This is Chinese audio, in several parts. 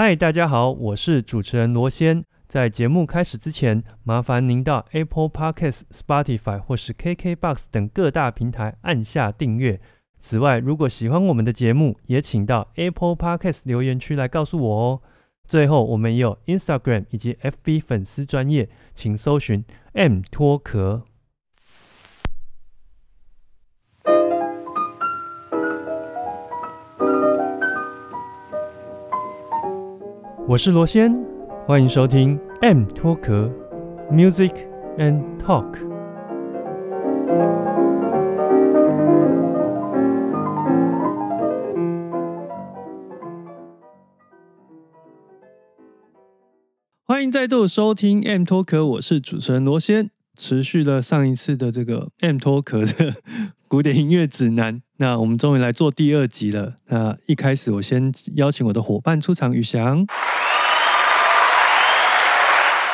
嗨，大家好，我是主持人罗先。在节目开始之前，麻烦您到 Apple Podcasts、Spotify 或是 KKBox 等各大平台按下订阅。此外，如果喜欢我们的节目，也请到 Apple Podcasts 留言区来告诉我哦。最后，我们也有 Instagram 以及 FB 粉丝专业，请搜寻 M 脱壳。我是罗先，欢迎收听 M 脱壳 Music and Talk。欢迎再度收听 M 脱壳，我是主持人罗先。持续了上一次的这个 M 脱壳的 古典音乐指南，那我们终于来做第二集了。那一开始，我先邀请我的伙伴出场，宇翔。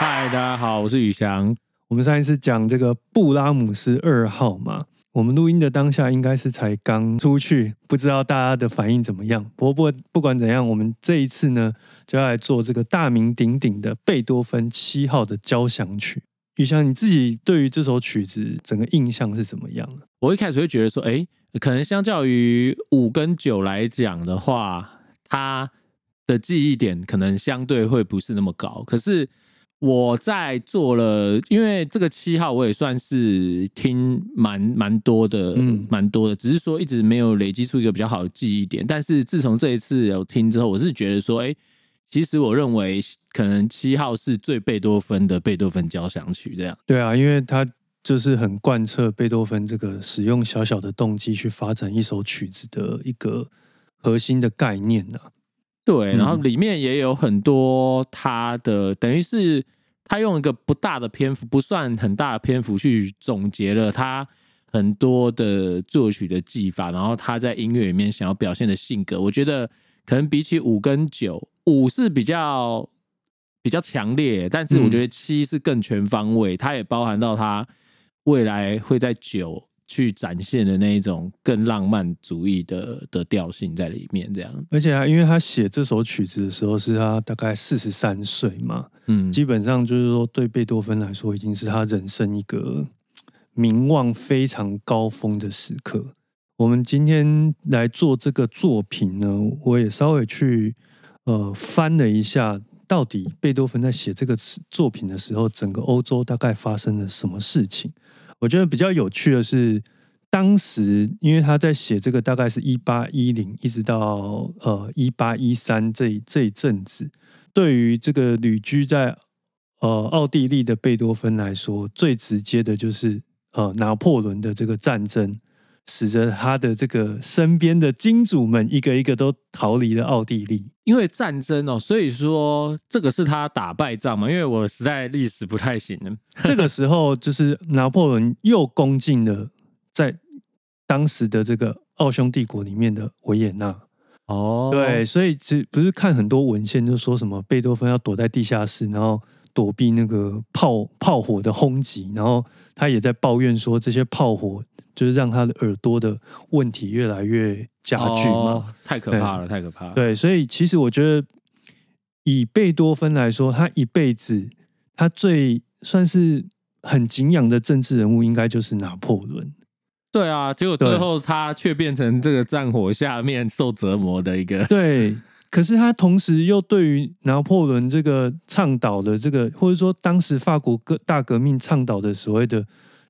嗨，大家好，我是宇翔。我们上一次讲这个布拉姆斯二号嘛，我们录音的当下应该是才刚出去，不知道大家的反应怎么样。不过不不管怎样，我们这一次呢就要来做这个大名鼎鼎的贝多芬七号的交响曲。宇翔，你自己对于这首曲子整个印象是怎么样的？我一开始会觉得说，哎，可能相较于五跟九来讲的话，它的记忆点可能相对会不是那么高。可是我在做了，因为这个七号我也算是听蛮蛮多的，嗯，蛮多的，只是说一直没有累积出一个比较好的记忆点。但是自从这一次有听之后，我是觉得说，哎。其实我认为，可能七号是最贝多芬的贝多芬交响曲，这样。对啊，因为它就是很贯彻贝多芬这个使用小小的动机去发展一首曲子的一个核心的概念呐。对，然后里面也有很多他的，等于是他用一个不大的篇幅，不算很大的篇幅去总结了他很多的作曲的技法，然后他在音乐里面想要表现的性格，我觉得可能比起五跟九。五是比较比较强烈，但是我觉得七是更全方位，它也包含到他未来会在九去展现的那一种更浪漫主义的的调性在里面。这样，而且啊，因为他写这首曲子的时候是他大概四十三岁嘛，嗯，基本上就是说对贝多芬来说，已经是他人生一个名望非常高峰的时刻。我们今天来做这个作品呢，我也稍微去。呃，翻了一下，到底贝多芬在写这个作品的时候，整个欧洲大概发生了什么事情？我觉得比较有趣的是，当时因为他在写这个，大概是一八一零一直到呃一八一三这这一阵子，对于这个旅居在呃奥地利的贝多芬来说，最直接的就是呃拿破仑的这个战争。使得他的这个身边的金主们一个一个都逃离了奥地利，因为战争哦，所以说这个是他打败仗嘛。因为我实在历史不太行了。这个时候就是拿破仑又攻进了在当时的这个奥匈帝国里面的维也纳。哦，对，所以这不是看很多文献就说什么贝多芬要躲在地下室，然后躲避那个炮炮火的轰击，然后他也在抱怨说这些炮火。就是让他的耳朵的问题越来越加剧嘛，太可怕了，太可怕了。对，所以其实我觉得，以贝多芬来说，他一辈子他最算是很敬仰的政治人物，应该就是拿破仑。对啊，结果最后他却变成这个战火下面受折磨的一个。对，可是他同时又对于拿破仑这个倡导的这个，或者说当时法国革大革命倡导的所谓的。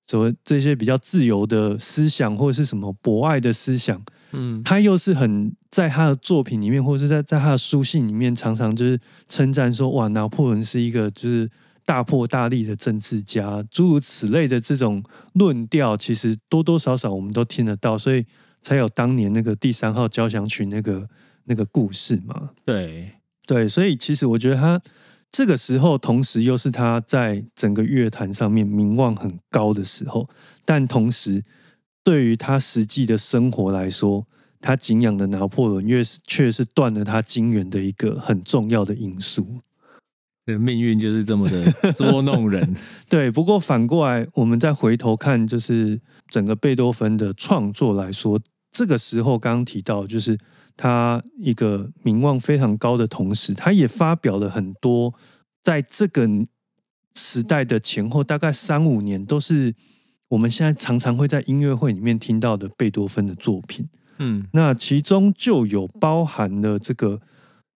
什么这些比较自由的思想，或者是什么博爱的思想，嗯，他又是很在他的作品里面，或者是在在他的书信里面，常常就是称赞说，哇，拿破仑是一个就是大破大立的政治家，诸如此类的这种论调，其实多多少少我们都听得到，所以才有当年那个第三号交响曲那个那个故事嘛。对对，所以其实我觉得他。这个时候，同时又是他在整个乐坛上面名望很高的时候，但同时对于他实际的生活来说，他敬仰的拿破仑，越是却是断了他金元的一个很重要的因素。这命运就是这么的捉弄人。对，不过反过来，我们再回头看，就是整个贝多芬的创作来说，这个时候刚刚提到，就是他一个名望非常高的同时，他也发表了很多在这个时代的前后大概三五年，都是我们现在常常会在音乐会里面听到的贝多芬的作品。嗯，那其中就有包含了这个，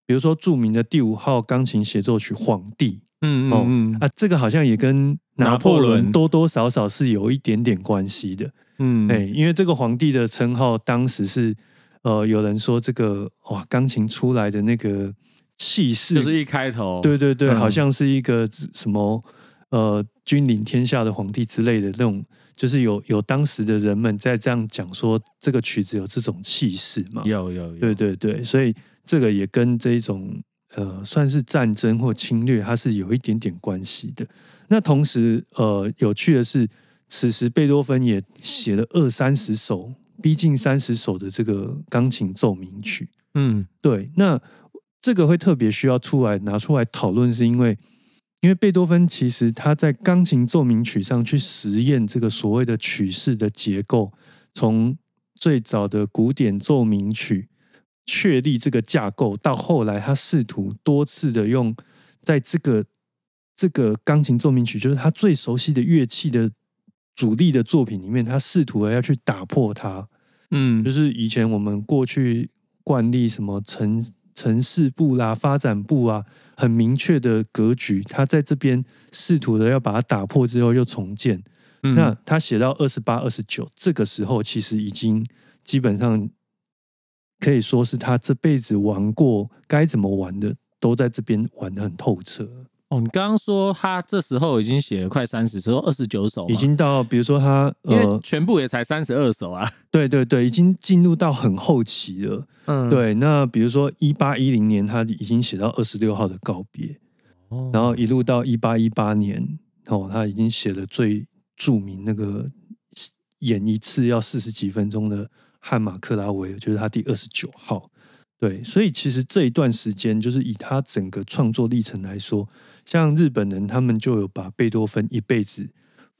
比如说著名的第五号钢琴协奏曲《皇帝》。嗯嗯嗯啊，这个好像也跟拿破仑多多少少是有一点点关系的。嗯，哎，因为这个皇帝的称号，当时是呃，有人说这个哇，钢琴出来的那个气势，就是一开头，对对对，好像是一个什么呃，君临天下的皇帝之类的那种，就是有有当时的人们在这样讲说，这个曲子有这种气势嘛？有有有，对对对，所以这个也跟这一种呃，算是战争或侵略，它是有一点点关系的。那同时呃，有趣的是。此时，贝多芬也写了二三十首，逼近三十首的这个钢琴奏鸣曲。嗯，对。那这个会特别需要出来拿出来讨论，是因为因为贝多芬其实他在钢琴奏鸣曲上去实验这个所谓的曲式的结构，从最早的古典奏鸣曲确立这个架构，到后来他试图多次的用在这个这个钢琴奏鸣曲，就是他最熟悉的乐器的。主力的作品里面，他试图要去打破它，嗯，就是以前我们过去惯例什么城城市部啦、发展部啊，很明确的格局，他在这边试图的要把它打破之后又重建。那他写到二十八、二十九这个时候，其实已经基本上可以说是他这辈子玩过该怎么玩的，都在这边玩的很透彻。哦，你刚刚说他这时候已经写了快三十说，二十九首，已经到，比如说他，因为全部也才三十二首啊。对对对，已经进入到很后期了。嗯，对。那比如说一八一零年，他已经写到二十六号的告别，然后一路到一八一八年，哦，他已经写了最著名那个演一次要四十几分钟的汉马克拉维尔，就是他第二十九号。对，所以其实这一段时间，就是以他整个创作历程来说。像日本人，他们就有把贝多芬一辈子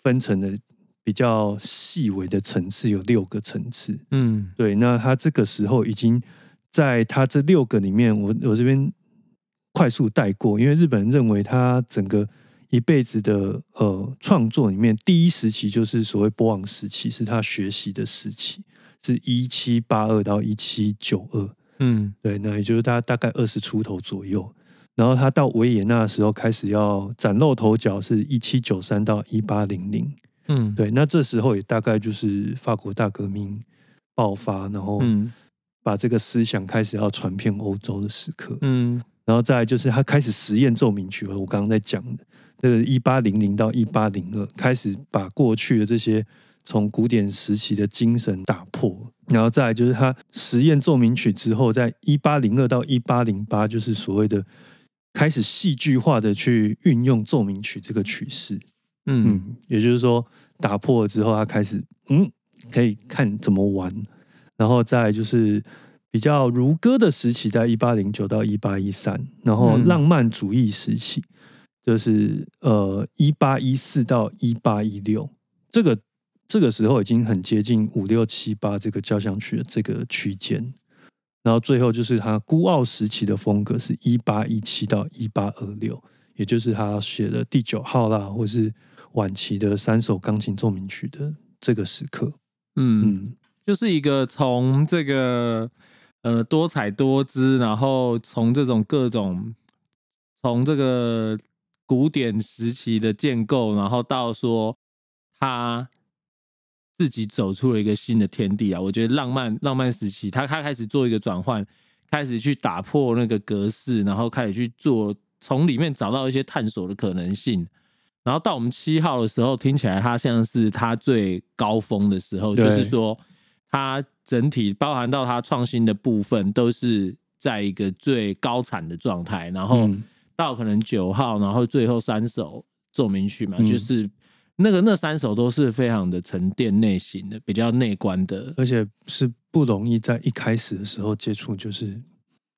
分成了比较细微的层次，有六个层次。嗯，对。那他这个时候已经在他这六个里面，我我这边快速带过，因为日本人认为他整个一辈子的呃创作里面，第一时期就是所谓波昂时期，是他学习的时期，是一七八二到一七九二。嗯，对。那也就是他大概二十出头左右。然后他到维也纳的时候开始要崭露头角，是一七九三到一八零零，嗯，对，那这时候也大概就是法国大革命爆发，然后把这个思想开始要传遍欧洲的时刻，嗯，然后再就是他开始实验奏鸣曲，我刚刚在讲的，这个一八零零到一八零二，开始把过去的这些从古典时期的精神打破，然后再就是他实验奏鸣曲之后，在一八零二到一八零八，就是所谓的。开始戏剧化的去运用奏鸣曲这个曲式，嗯，也就是说打破了之后，他开始嗯，可以看怎么玩，然后再就是比较如歌的时期，在一八零九到一八一三，然后浪漫主义时期就是呃一八一四到一八一六，这个这个时候已经很接近五六七八这个交响曲的这个区间。然后最后就是他孤傲时期的风格，是一八一七到一八二六，也就是他写的第九号啦，或是晚期的三首钢琴奏鸣曲的这个时刻。嗯，就是一个从这个呃多彩多姿，然后从这种各种从这个古典时期的建构，然后到说他。自己走出了一个新的天地啊！我觉得浪漫浪漫时期，他他开始做一个转换，开始去打破那个格式，然后开始去做，从里面找到一些探索的可能性。然后到我们七号的时候，听起来他像是他最高峰的时候，就是说他整体包含到他创新的部分都是在一个最高产的状态。然后到可能九号，然后最后三首奏鸣曲嘛，就是。那个那三首都是非常的沉淀内心的，比较内观的，而且是不容易在一开始的时候接触，就是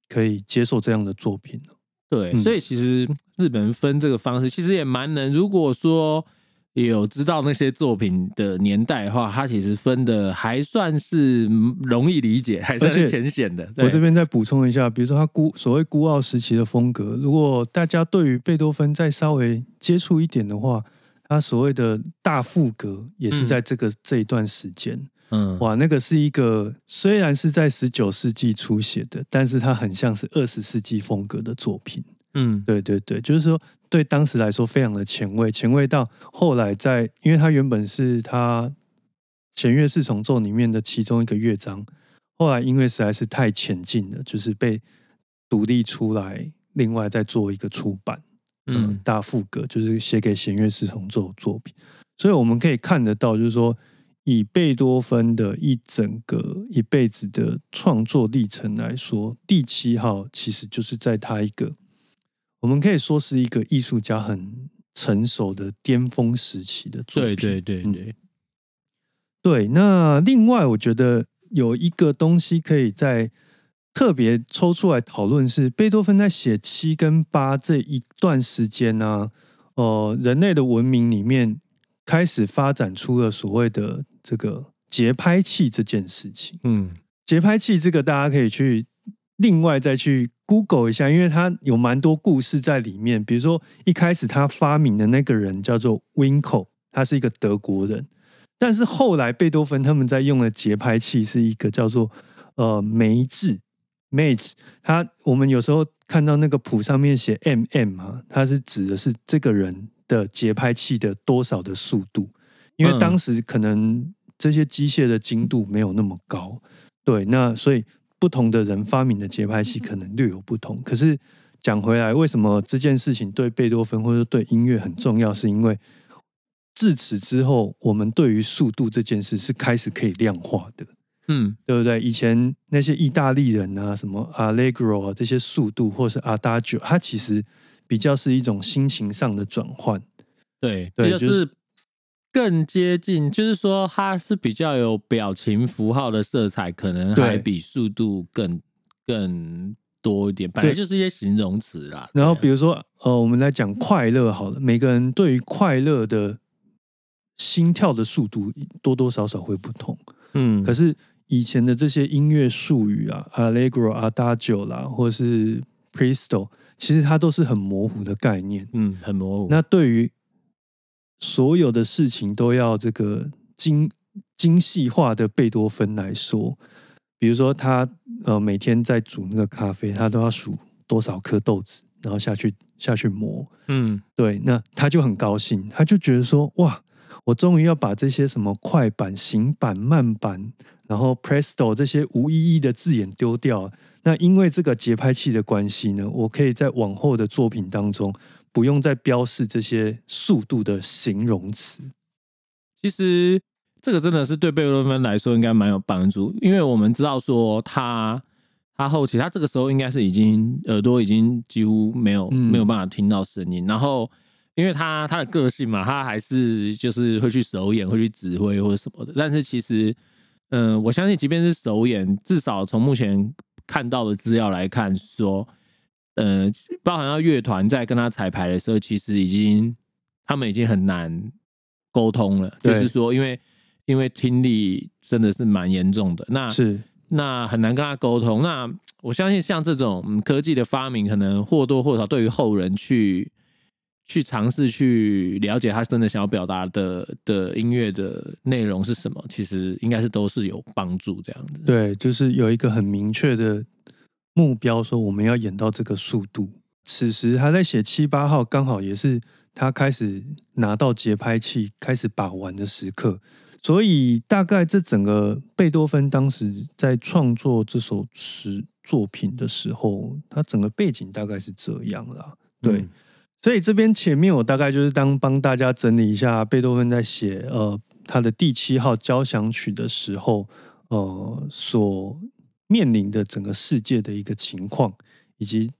可以接受这样的作品对，所以其实日本人分这个方式其实也蛮能。如果说有知道那些作品的年代的话，它其实分的还算是容易理解，还算是浅显的。我这边再补充一下，比如说他孤所谓孤傲时期的风格，如果大家对于贝多芬再稍微接触一点的话，他所谓的大副格也是在这个这一段时间。嗯，哇，那个是一个虽然是在十九世纪初写的，但是它很像是二十世纪风格的作品。嗯，对对对，就是说对当时来说非常的前卫，前卫到后来在，因为它原本是他弦乐四重奏里面的其中一个乐章，后来因为实在是太前进了，就是被独立出来，另外再做一个出版。嗯，大副歌就是写给弦乐四重奏作品，所以我们可以看得到，就是说。以贝多芬的一整个一辈子的创作历程来说，第七号其实就是在他一个，我们可以说是一个艺术家很成熟的巅峰时期的作品。对对对对，对。那另外，我觉得有一个东西可以在特别抽出来讨论，是贝多芬在写七跟八这一段时间呢，呃，人类的文明里面开始发展出了所谓的。这个节拍器这件事情，嗯，节拍器这个大家可以去另外再去 Google 一下，因为它有蛮多故事在里面。比如说一开始他发明的那个人叫做 Winkel，他是一个德国人，但是后来贝多芬他们在用的节拍器是一个叫做呃梅制 Mage，他我们有时候看到那个谱上面写 mm 啊，它是指的是这个人的节拍器的多少的速度。因为当时可能这些机械的精度没有那么高，对，那所以不同的人发明的节拍器可能略有不同。可是讲回来，为什么这件事情对贝多芬或者对音乐很重要？是因为自此之后，我们对于速度这件事是开始可以量化的，嗯，对不对？以前那些意大利人啊，什么 Allegro 啊这些速度，或是 Adagio，它其实比较是一种心情上的转换，对，对，就是。更接近，就是说它是比较有表情符号的色彩，可能还比速度更更多一点。本来就是一些形容词啦。然后比如说，呃，我们来讲快乐好了，每个人对于快乐的心跳的速度多多少少会不同。嗯，可是以前的这些音乐术语啊，Allegro、Adagio 啦，或是 Presto，其实它都是很模糊的概念。嗯，很模糊。那对于所有的事情都要这个精精细化的贝多芬来说，比如说他呃每天在煮那个咖啡，他都要数多少颗豆子，然后下去下去磨。嗯，对，那他就很高兴，他就觉得说哇，我终于要把这些什么快板、行板、慢板，然后 Presto 这些无意义的字眼丢掉。那因为这个节拍器的关系呢，我可以在往后的作品当中。不用再标示这些速度的形容词。其实这个真的是对贝多芬来说应该蛮有帮助，因为我们知道说他他后期他这个时候应该是已经耳朵已经几乎没有没有办法听到声音，然后因为他他的个性嘛，他还是就是会去首演，会去指挥或者什么的。但是其实，嗯，我相信即便是首演，至少从目前看到的资料来看说。呃，包含到乐团在跟他彩排的时候，其实已经他们已经很难沟通了。就是说，因为因为听力真的是蛮严重的，那是那很难跟他沟通。那我相信，像这种科技的发明，可能或多或少对于后人去去尝试去了解他真的想要表达的的音乐的内容是什么，其实应该是都是有帮助这样子。对，就是有一个很明确的。目标说我们要演到这个速度。此时他在写七八号，刚好也是他开始拿到节拍器开始把玩的时刻。所以大概这整个贝多芬当时在创作这首诗作品的时候，他整个背景大概是这样啦。对，所以这边前面我大概就是当帮大家整理一下贝多芬在写呃他的第七号交响曲的时候，呃所。面临的整个世界的一个情况，以及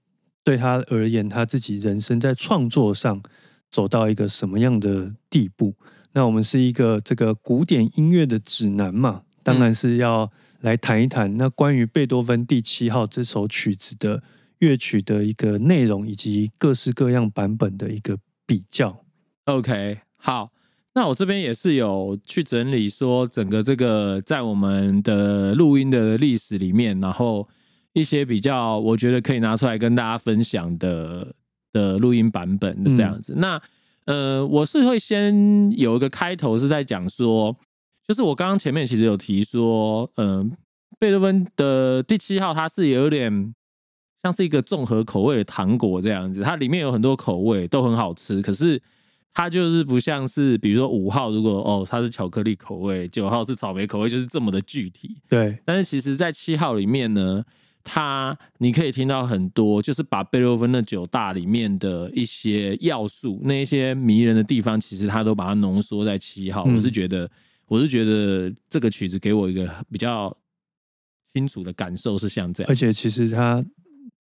对他而言，他自己人生在创作上走到一个什么样的地步？那我们是一个这个古典音乐的指南嘛，当然是要来谈一谈那关于贝多芬第七号这首曲子的乐曲的一个内容，以及各式各样版本的一个比较。OK，好。那我这边也是有去整理说，整个这个在我们的录音的历史里面，然后一些比较我觉得可以拿出来跟大家分享的的录音版本的这样子。那呃，我是会先有一个开头是在讲说，就是我刚刚前面其实有提说，嗯，贝多芬的第七号它是有点像是一个综合口味的糖果这样子，它里面有很多口味都很好吃，可是。它就是不像是，比如说五号，如果哦它是巧克力口味，九号是草莓口味，就是这么的具体。对。但是其实，在七号里面呢，它你可以听到很多，就是把贝多芬的九大里面的一些要素，那一些迷人的地方，其实它都把它浓缩在七号。我是觉得，我是觉得这个曲子给我一个比较清楚的感受是像这样。而且其实它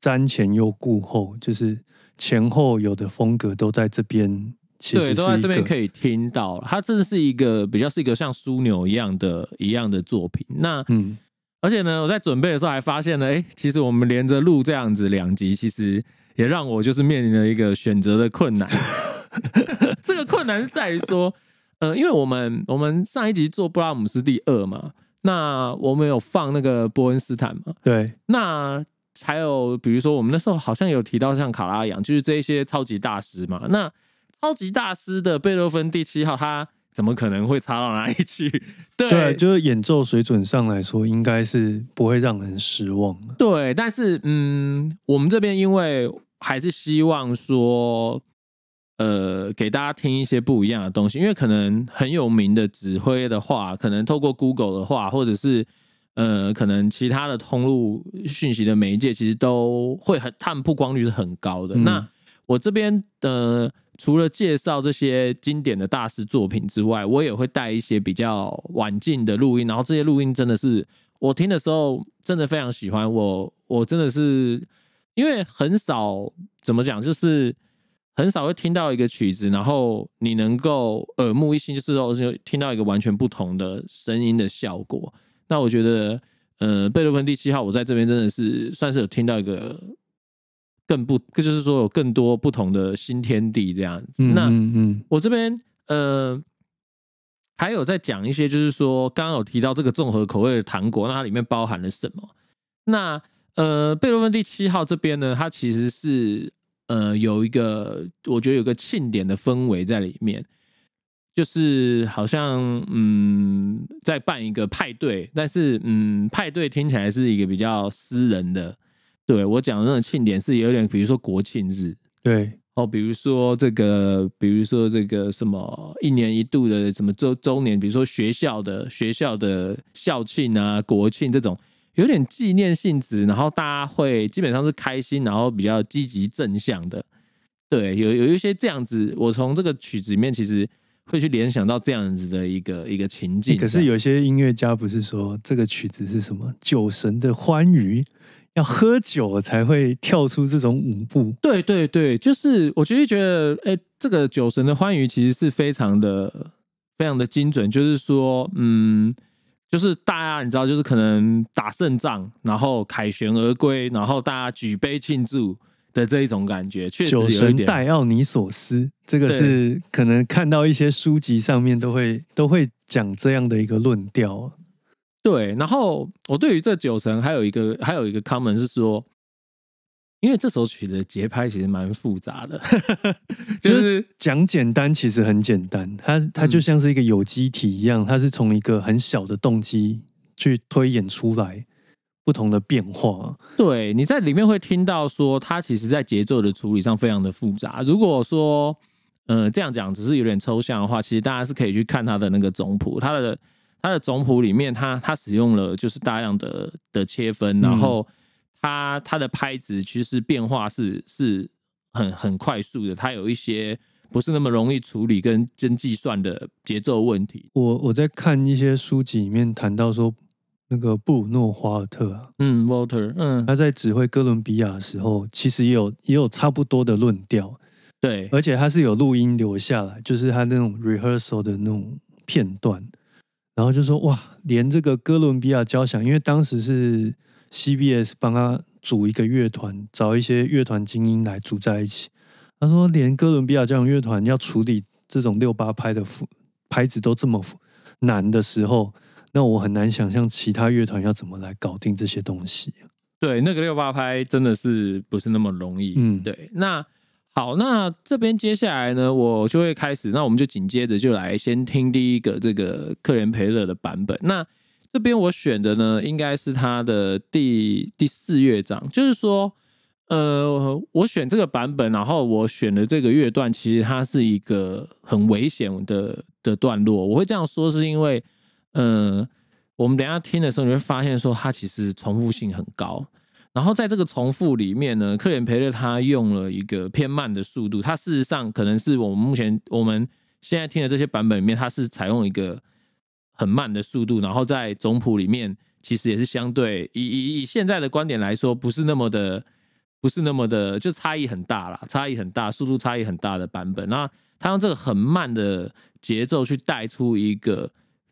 瞻前又顾后，就是前后有的风格都在这边。对，都在这边可以听到。它这是一个比较是一个像枢纽一样的一样的作品。那嗯，而且呢，我在准备的时候还发现呢，哎，其实我们连着录这样子两集，其实也让我就是面临了一个选择的困难。这个困难是在于说，呃，因为我们我们上一集做布拉姆斯第二嘛，那我们有放那个波恩斯坦嘛？对。那还有比如说，我们那时候好像有提到像卡拉扬，就是这一些超级大师嘛。那超级大师的贝多芬第七号，他怎么可能会差到哪里去？对，就是演奏水准上来说，应该是不会让人失望的。对，但是嗯，我们这边因为还是希望说，呃，给大家听一些不一样的东西，因为可能很有名的指挥的话，可能透过 Google 的话，或者是呃，可能其他的通路讯息的媒介，其实都会很，他们曝光率是很高的。那我这边的。除了介绍这些经典的大师作品之外，我也会带一些比较晚近的录音，然后这些录音真的是我听的时候真的非常喜欢。我我真的是因为很少怎么讲，就是很少会听到一个曲子，然后你能够耳目一新，就是说听到一个完全不同的声音的效果。那我觉得，呃，贝多芬第七号，我在这边真的是算是有听到一个。更不，就是说有更多不同的新天地这样子。那我这边呃，还有在讲一些，就是说刚刚有提到这个综合口味的糖果，那它里面包含了什么？那呃，贝多芬第七号这边呢，它其实是呃有一个，我觉得有个庆典的氛围在里面，就是好像嗯在办一个派对，但是嗯派对听起来是一个比较私人的。对我讲的那种庆典是有点，比如说国庆日，对哦，比如说这个，比如说这个什么一年一度的什么周周年，比如说学校的学校的校庆啊、国庆这种，有点纪念性质，然后大家会基本上是开心，然后比较积极正向的。对，有有一些这样子，我从这个曲子里面其实会去联想到这样子的一个一个情境。可是有些音乐家不是说这个曲子是什么酒神的欢愉？要喝酒才会跳出这种舞步。对对对，就是我其实觉得，哎，这个酒神的欢愉其实是非常的、非常的精准。就是说，嗯，就是大家你知道，就是可能打胜仗，然后凯旋而归，然后大家举杯庆祝的这一种感觉，确实酒神戴奥尼索斯，这个是可能看到一些书籍上面都会都会讲这样的一个论调。对，然后我对于这酒神还有一个还有一个 comment 是说，因为这首曲的节拍其实蛮复杂的，就是讲简单其实很简单，它它就像是一个有机体一样，它是从一个很小的动机去推演出来不同的变化。对，你在里面会听到说，它其实在节奏的处理上非常的复杂。如果说，呃，这样讲只是有点抽象的话，其实大家是可以去看它的那个总谱，它的。它的总谱里面，它它使用了就是大量的的切分，然后它它的拍子其实变化是是很很快速的，它有一些不是那么容易处理跟真计算的节奏问题。我我在看一些书籍里面谈到说，那个布鲁诺华尔特啊，嗯，Walter，嗯，他在指挥哥伦比亚的时候，其实也有也有差不多的论调，对，而且他是有录音留下来，就是他那种 rehearsal 的那种片段。然后就说哇，连这个哥伦比亚交响，因为当时是 CBS 帮他组一个乐团，找一些乐团精英来组在一起。他说，连哥伦比亚交响乐团要处理这种六八拍的拍子都这么难的时候，那我很难想象其他乐团要怎么来搞定这些东西。对，那个六八拍真的是不是那么容易。嗯，对。那好，那这边接下来呢，我就会开始，那我们就紧接着就来先听第一个这个克连培勒的版本。那这边我选的呢，应该是他的第第四乐章，就是说。呃，我选这个版本，然后我选的这个乐段，其实它是一个很危险的的段落。我会这样说，是因为，呃，我们等下听的时候，你会发现说它其实重复性很高。然后在这个重复里面呢，克连培勒他用了一个偏慢的速度，它事实上可能是我们目前我们现在听的这些版本里面，它是采用一个很慢的速度。然后在总谱里面，其实也是相对以以以现在的观点来说，不是那么的。不是那么的，就差异很大啦，差异很大，速度差异很大的版本。那他用这个很慢的节奏去带出一个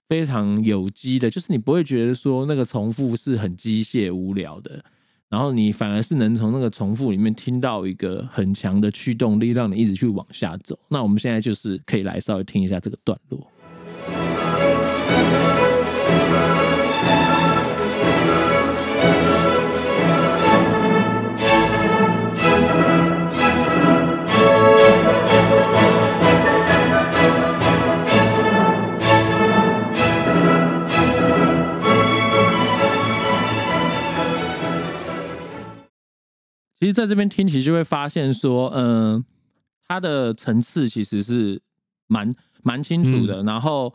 非常有机的，就是你不会觉得说那个重复是很机械无聊的，然后你反而是能从那个重复里面听到一个很强的驱动力，让你一直去往下走。那我们现在就是可以来稍微听一下这个段落。实在这边听，其实就会发现说，嗯，它的层次其实是蛮蛮清楚的。然后，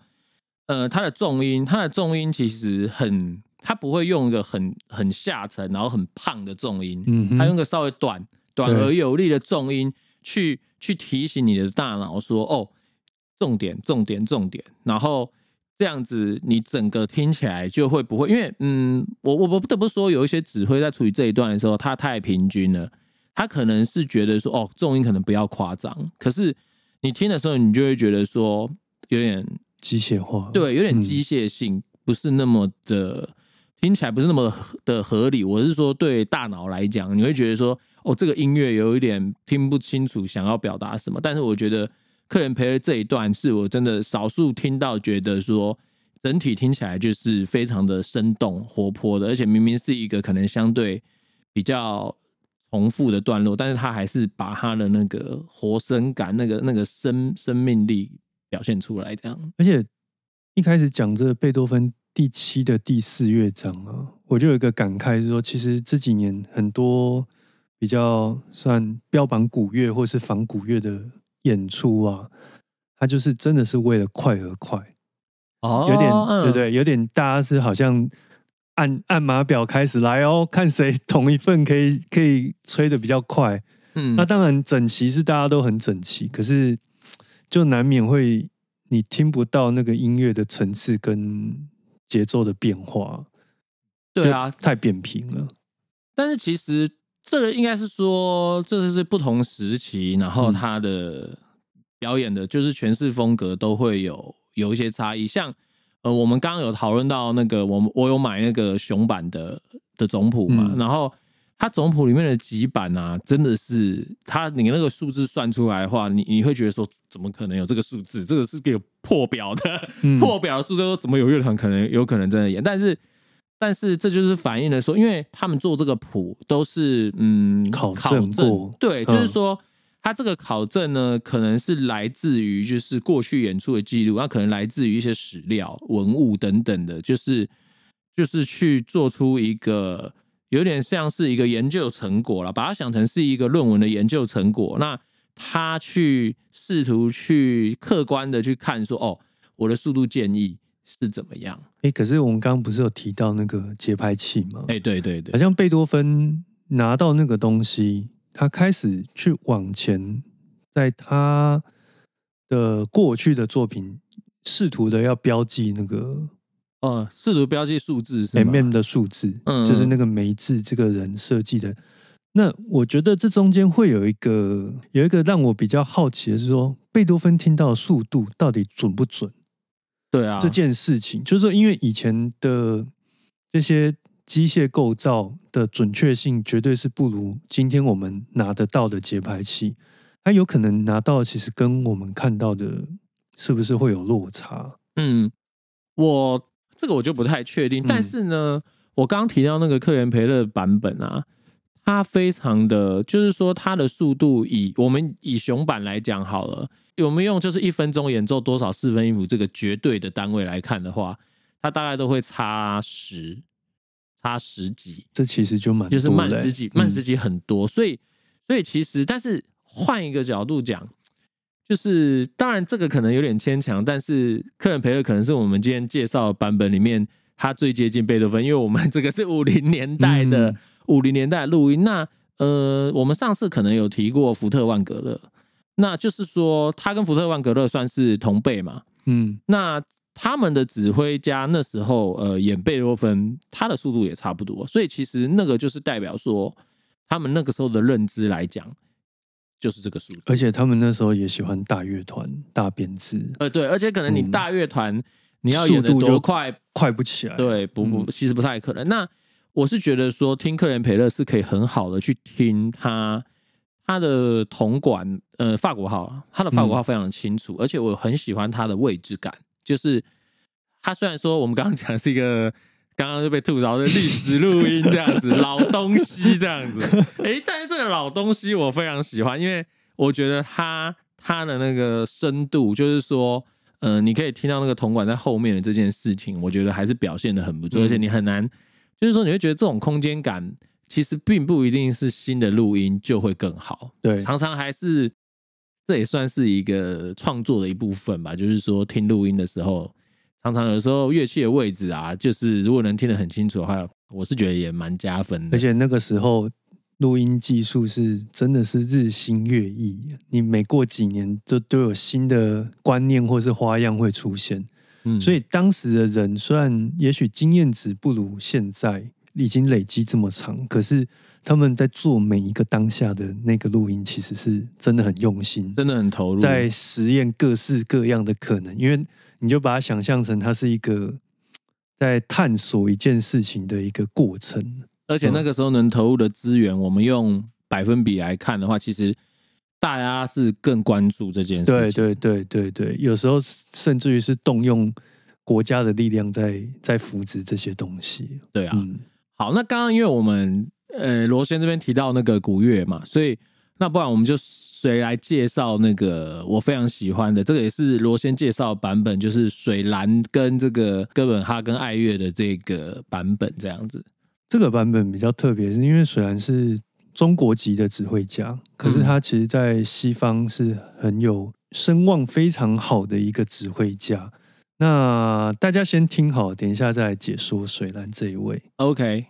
呃，它的重音，它的重音其实很，它不会用一个很很下沉，然后很胖的重音，嗯，它用个稍微短短而有力的重音去去提醒你的大脑说，哦，重点，重点，重点，然后。这样子，你整个听起来就会不会？因为，嗯，我我我不得不说，有一些指挥在处理这一段的时候，他太平均了。他可能是觉得说，哦，重音可能不要夸张。可是你听的时候，你就会觉得说，有点机械化，对，有点机械性，不是那么的听起来不是那么的合理。我是说，对大脑来讲，你会觉得说，哦，这个音乐有一点听不清楚，想要表达什么。但是我觉得。客人陪了这一段是我真的少数听到，觉得说整体听起来就是非常的生动活泼的，而且明明是一个可能相对比较重复的段落，但是他还是把他的那个活生感、那个那个生生命力表现出来。这样，而且一开始讲这贝多芬第七的第四乐章啊，我就有一个感慨，是说其实这几年很多比较算标榜古乐或是仿古乐的。演出啊，他就是真的是为了快而快，哦，有点对不对？有点大家是好像按按码表开始来哦，看谁 同一份可以可以吹的比较快。嗯，那当然整齐是大家都很整齐，可是就难免会你听不到那个音乐的层次跟节奏的变化。对啊，太扁平了。但是其实。这个应该是说，这是不同时期，然后他的表演的，就是诠释风格都会有有一些差异。像呃，我们刚刚有讨论到那个，我我有买那个熊版的的总谱嘛，然后它总谱里面的几版啊，真的是它你那个数字算出来的话，你你会觉得说，怎么可能有这个数字？这个是给破表的，破表的数字，怎么有乐团可能有可能真的演？但是。但是这就是反映了说，因为他们做这个谱都是嗯考证过，对，就是说他这个考证呢，可能是来自于就是过去演出的记录，那可能来自于一些史料、文物等等的，就是就是去做出一个有点像是一个研究成果了，把它想成是一个论文的研究成果。那他去试图去客观的去看说，哦，我的速度建议。是怎么样？哎，可是我们刚刚不是有提到那个节拍器吗？哎，对对对，好像贝多芬拿到那个东西，他开始去往前，在他的过去的作品试图的要标记那个，呃，试图标记数字是 M M 的数字，嗯，就是那个梅字这个人设计的。那我觉得这中间会有一个有一个让我比较好奇的是说，贝多芬听到速度到底准不准？对啊，这件事情就是说，因为以前的这些机械构造的准确性绝对是不如今天我们拿得到的节拍器。它有可能拿到，其实跟我们看到的是不是会有落差？嗯，我这个我就不太确定。但是呢，我刚刚提到那个克连培勒版本啊，它非常的，就是说它的速度，以我们以熊版来讲好了，我们用就是一分钟演奏多少四分音符这个绝对的单位来看的话，它大概都会差十，差十几。这其实就蛮就是慢十几，慢十几很多。所以，所以其实，但是换一个角度讲。就是当然，这个可能有点牵强，但是客人培勒可能是我们今天介绍的版本里面，它最接近贝多芬，因为我们这个是五零年代的五零年代录音。那呃，我们上次可能有提过福特万格勒，那就是说他跟福特万格勒算是同辈嘛。嗯，那他们的指挥家那时候呃演贝多芬，他的速度也差不多，所以其实那个就是代表说他们那个时候的认知来讲。就是这个速度，而且他们那时候也喜欢大乐团、大编制。呃，对，而且可能你大乐团你要演的多快，快不起来。对，不不，其实不太可能。那我是觉得说，听克连培勒是可以很好的去听他他的铜管，呃，法国号，他的法国号非常的清楚，而且我很喜欢他的位置感。就是他虽然说我们刚刚讲是一个。刚刚就被吐槽的历史录音这样子，老东西这样子，哎，但是这个老东西我非常喜欢，因为我觉得他他的那个深度，就是说，嗯，你可以听到那个铜管在后面的这件事情，我觉得还是表现的很不错，而且你很难，就是说你会觉得这种空间感其实并不一定是新的录音就会更好，对，常常还是这也算是一个创作的一部分吧，就是说听录音的时候。常常有时候乐器的位置啊，就是如果能听得很清楚的话，我是觉得也蛮加分的。而且那个时候录音技术是真的是日新月异，你每过几年就都有新的观念或是花样会出现。嗯，所以当时的人虽然也许经验值不如现在已经累积这么长，可是他们在做每一个当下的那个录音，其实是真的很用心，真的很投入，在实验各式各样的可能，因为。你就把它想象成它是一个在探索一件事情的一个过程，而且那个时候能投入的资源，我们用百分比来看的话，其实大家是更关注这件事。对对对对对，有时候甚至于是动用国家的力量在在扶植这些东西。对啊，好，那刚刚因为我们呃罗先这边提到那个古乐嘛，所以那不然我们就。谁来介绍那个我非常喜欢的？这个也是罗先介绍版本，就是水蓝跟这个哥本哈根爱乐的这个版本，这样子。这个版本比较特别，是因为水蓝是中国籍的指挥家，可是他其实在西方是很有声望非常好的一个指挥家。那大家先听好，等一下再解说水兰这一位。OK。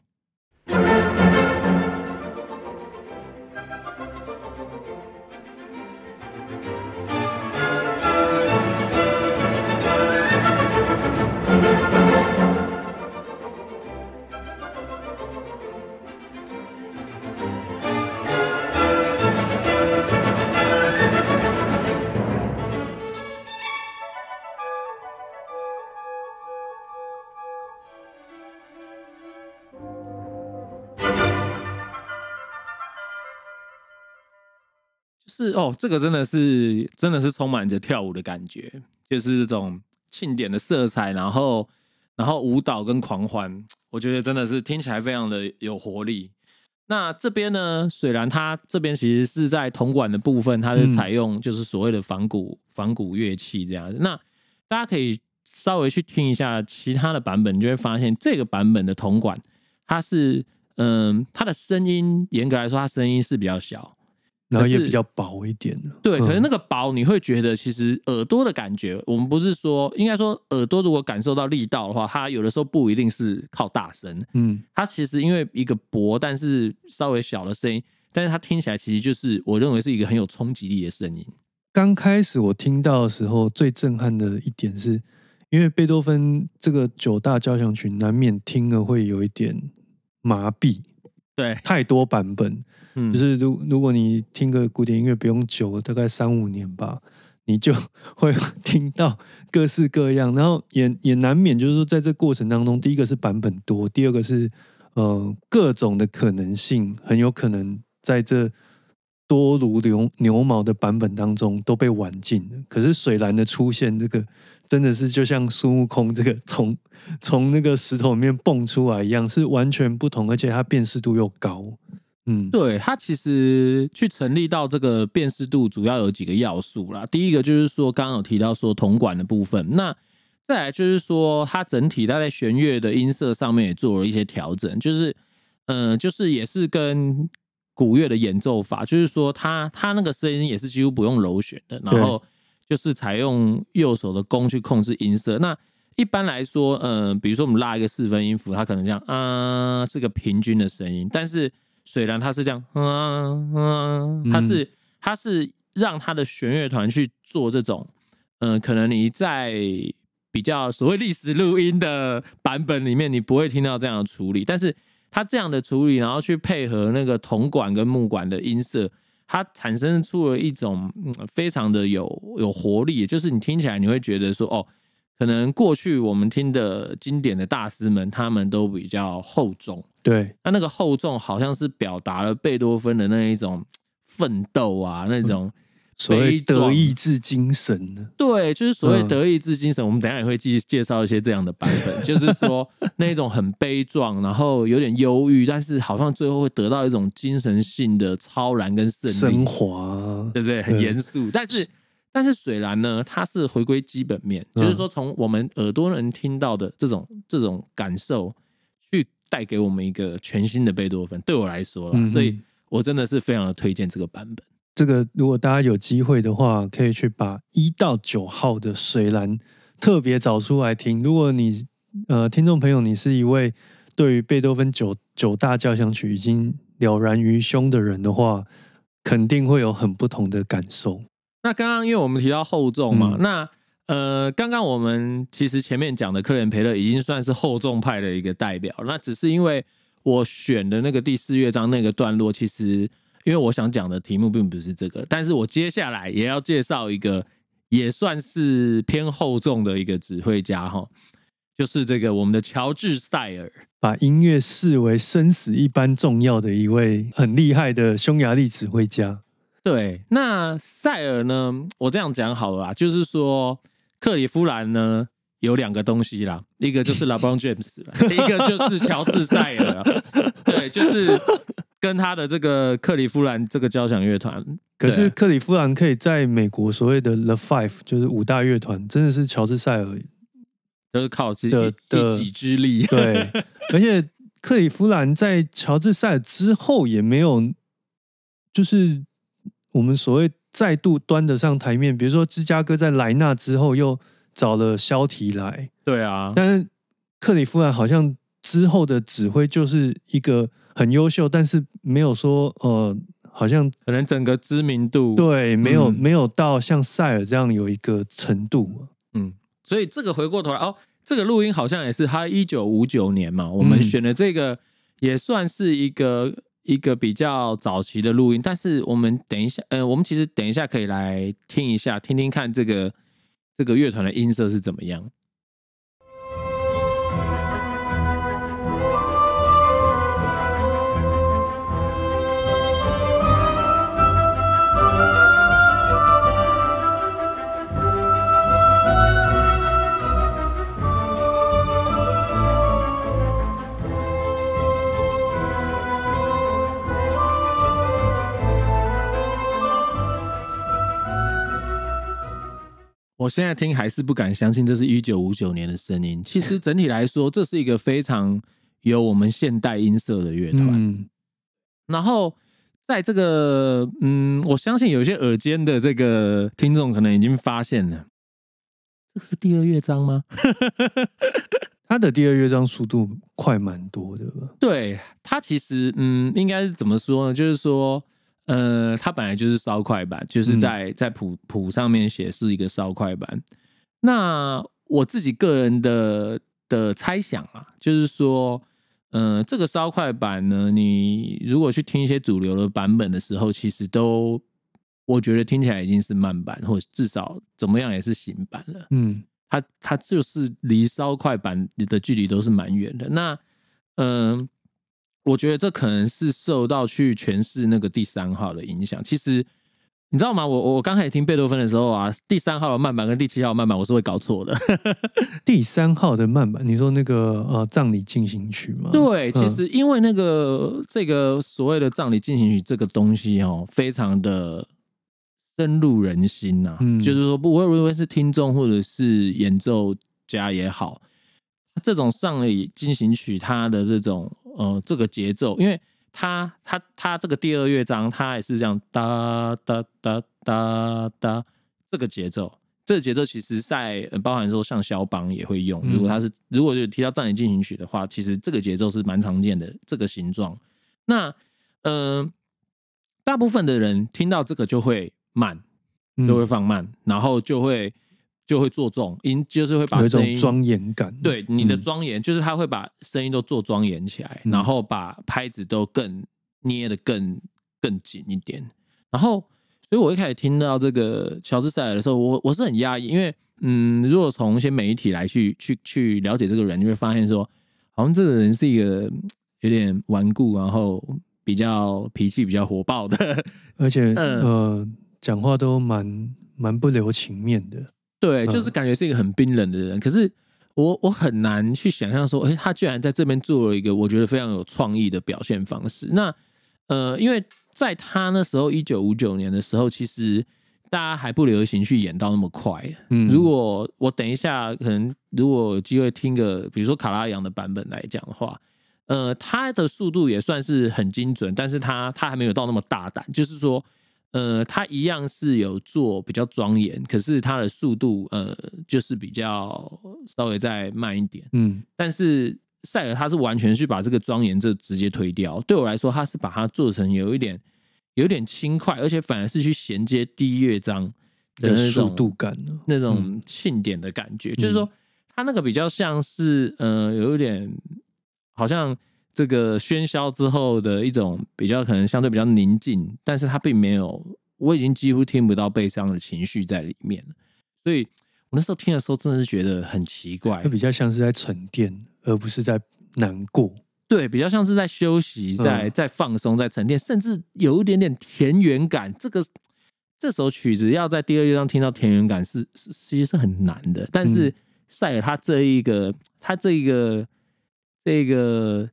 哦，这个真的是真的是充满着跳舞的感觉，就是这种庆典的色彩，然后然后舞蹈跟狂欢，我觉得真的是听起来非常的有活力。那这边呢，虽然它这边其实是在铜管的部分，它是采用就是所谓的仿古仿古乐器这样子。那大家可以稍微去听一下其他的版本，你就会发现这个版本的铜管，它是嗯，它的声音严格来说，它声音是比较小。然后也比较薄一点的，对，可是那个薄你会觉得其实耳朵的感觉，我们不是说应该说耳朵如果感受到力道的话，它有的时候不一定是靠大声，嗯，它其实因为一个薄但是稍微小的声音，但是它听起来其实就是我认为是一个很有冲击力的声音。刚开始我听到的时候，最震撼的一点是，因为贝多芬这个九大交响曲难免听了会有一点麻痹。对，太多版本，嗯，就是如如果你听个古典音乐不用久，大概三五年吧，你就会听到各式各样，然后也也难免就是说，在这过程当中，第一个是版本多，第二个是呃各种的可能性，很有可能在这多如牛牛毛的版本当中都被玩尽了。可是水蓝的出现，这个真的是就像孙悟空这个从从那个石头里面蹦出来一样，是完全不同，而且它辨识度又高。嗯，对，它其实去成立到这个辨识度，主要有几个要素啦。第一个就是说，刚刚有提到说铜管的部分，那再来就是说，它整体它在弦乐的音色上面也做了一些调整，就是，嗯，就是也是跟古乐的演奏法，就是说，它它那个声音也是几乎不用揉弦的，然后就是采用右手的弓去控制音色。那一般来说，嗯，比如说我们拉一个四分音符，它可能这样啊，是个平均的声音，但是虽然它是这样，嗯嗯，它是它是让它的弦乐团去做这种，嗯，可能你在比较所谓历史录音的版本里面，你不会听到这样的处理，但是它这样的处理，然后去配合那个铜管跟木管的音色，它产生出了一种非常的有有活力，就是你听起来你会觉得说，哦。可能过去我们听的经典的大师们，他们都比较厚重。对，那那个厚重好像是表达了贝多芬的那一种奋斗啊，那种所谓德意志精神呢。对，就是所谓德意志精神。我们等下也会继续介绍一些这样的版本，就是说那种很悲壮，然后有点忧郁，但是好像最后会得到一种精神性的超然跟升华，对不对？很严肃，但是。但是水蓝呢，它是回归基本面，就是说从我们耳朵能听到的这种这种感受，去带给我们一个全新的贝多芬。对我来说了，所以我真的是非常的推荐这个版本。这个如果大家有机会的话，可以去把一到九号的水蓝特别找出来听。如果你呃听众朋友，你是一位对于贝多芬九九大交响曲已经了然于胸的人的话，肯定会有很不同的感受。那刚刚因为我们提到厚重嘛，那呃，刚刚我们其实前面讲的克连培勒已经算是厚重派的一个代表，那只是因为我选的那个第四乐章那个段落，其实因为我想讲的题目并不是这个，但是我接下来也要介绍一个也算是偏厚重的一个指挥家哈，就是这个我们的乔治塞尔，把音乐视为生死一般重要的一位很厉害的匈牙利指挥家。对，那塞尔呢？我这样讲好了啦，就是说克里夫兰呢有两个东西啦，一个就是 LeBron James 了，一个就是乔治塞尔。对，就是跟他的这个克里夫兰这个交响乐团。可是克里夫兰可以在美国所谓的 The Five，就是五大乐团，真的是乔治塞尔，都是靠自己一己之力。对，而且克里夫兰在乔治塞尔之后也没有，就是。我们所谓再度端得上台面，比如说芝加哥在莱纳之后又找了肖提来，对啊，但是克里夫兰好像之后的指挥就是一个很优秀，但是没有说呃，好像可能整个知名度对没有没有到像塞尔这样有一个程度，嗯，所以这个回过头来哦，这个录音好像也是他一九五九年嘛，我们选的这个也算是一个。一个比较早期的录音，但是我们等一下，呃，我们其实等一下可以来听一下，听听看这个这个乐团的音色是怎么样。我现在听还是不敢相信，这是一九五九年的声音。其实整体来说，这是一个非常有我们现代音色的乐团。然后在这个，嗯，我相信有些耳尖的这个听众可能已经发现了，这个是第二乐章吗？他的第二乐章速度快蛮多的。对他其实，嗯，应该是怎么说呢？就是说。呃，它本来就是烧快板，就是在在谱谱上面写是一个烧快板。那我自己个人的的猜想啊，就是说，呃，这个烧快板呢，你如果去听一些主流的版本的时候，其实都我觉得听起来已经是慢版，或者至少怎么样也是行版了。嗯，它它就是离烧快板的距离都是蛮远的。那，嗯。我觉得这可能是受到去诠释那个第三号的影响。其实你知道吗？我我刚开始听贝多芬的时候啊，第三号的慢板跟第七号慢板我是会搞错的。第三号的慢板，你说那个呃葬礼进行曲吗？对，其实因为那个这个所谓的葬礼进行曲这个东西哦，非常的深入人心呐。嗯，就是说，不论无论是听众或者是演奏家也好。这种上礼进行曲，它的这种呃这个节奏，因为它它它这个第二乐章，它也是这样哒哒哒哒哒这个节奏，这个节奏其实在包含说像肖邦也会用。如果他是如果就提到葬礼进行曲的话，其实这个节奏是蛮常见的这个形状。那嗯，大部分的人听到这个就会慢，就会放慢，然后就会。就会做重音，就是会把有一种庄严感。对你的庄严，就是他会把声音都做庄严起来，然后把拍子都更捏的更更紧一点。然后，所以我一开始听到这个乔治塞尔的时候，我我是很压抑，因为嗯，如果从一些媒体来去去去了解这个人，你会发现说，好像这个人是一个有点顽固，然后比较脾气比较火爆的，而且 呃，讲话都蛮蛮不留情面的。对，就是感觉是一个很冰冷的人。可是我我很难去想象说，哎，他居然在这边做了一个我觉得非常有创意的表现方式。那呃，因为在他那时候一九五九年的时候，其实大家还不流行去演到那么快。嗯，如果我等一下可能如果有机会听个，比如说卡拉扬的版本来讲的话，呃，他的速度也算是很精准，但是他他还没有到那么大胆，就是说。呃，它一样是有做比较庄严，可是它的速度呃就是比较稍微再慢一点。嗯，但是塞尔他是完全去把这个庄严这直接推掉。对我来说，他是把它做成有一点有点轻快，而且反而是去衔接第一乐章的速度感，那种庆典的感觉。就是说，他那个比较像是呃有一点好像。这个喧嚣之后的一种比较可能相对比较宁静，但是它并没有，我已经几乎听不到悲伤的情绪在里面所以我那时候听的时候真的是觉得很奇怪，它比较像是在沉淀，而不是在难过。对，比较像是在休息，在在放松，在沉淀，甚至有一点点田园感。这个这首曲子要在第二乐章听到田园感是是其实是很难的，但是塞尔他这一个他这一个这个。